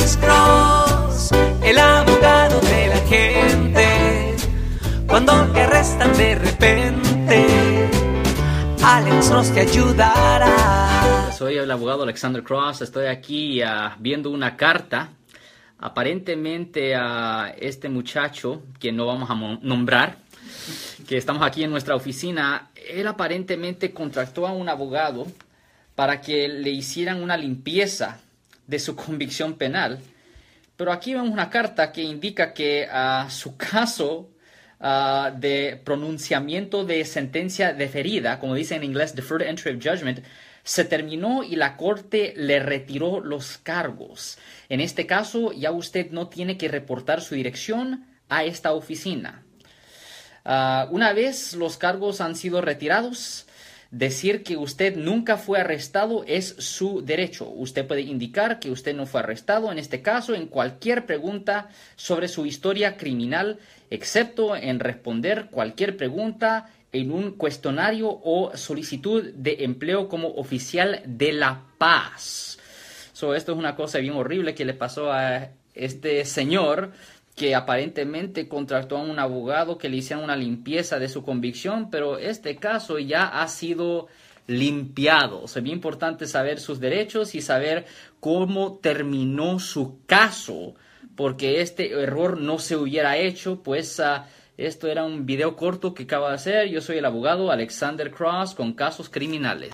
Alex Cross, el abogado de la gente. Cuando te arrestan de repente, Alex Cross te ayudará. Soy el abogado Alexander Cross. Estoy aquí ah, viendo una carta. Aparentemente a este muchacho, que no vamos a nombrar, que estamos aquí en nuestra oficina, él aparentemente contrató a un abogado para que le hicieran una limpieza de su convicción penal. Pero aquí vemos una carta que indica que ah, su caso ah, de pronunciamiento de sentencia deferida, como dice en inglés, deferred entry of judgment, se terminó y la corte le retiró los cargos. En este caso, ya usted no tiene que reportar su dirección a esta oficina. Ah, una vez los cargos han sido retirados, decir que usted nunca fue arrestado es su derecho. Usted puede indicar que usted no fue arrestado, en este caso, en cualquier pregunta sobre su historia criminal, excepto en responder cualquier pregunta en un cuestionario o solicitud de empleo como oficial de la paz. So, esto es una cosa bien horrible que le pasó a este señor que aparentemente contrató a un abogado que le hiciera una limpieza de su convicción, pero este caso ya ha sido limpiado. O sea, importante saber sus derechos y saber cómo terminó su caso, porque este error no se hubiera hecho, pues ah, esto era un video corto que acaba de hacer. Yo soy el abogado Alexander Cross con casos criminales.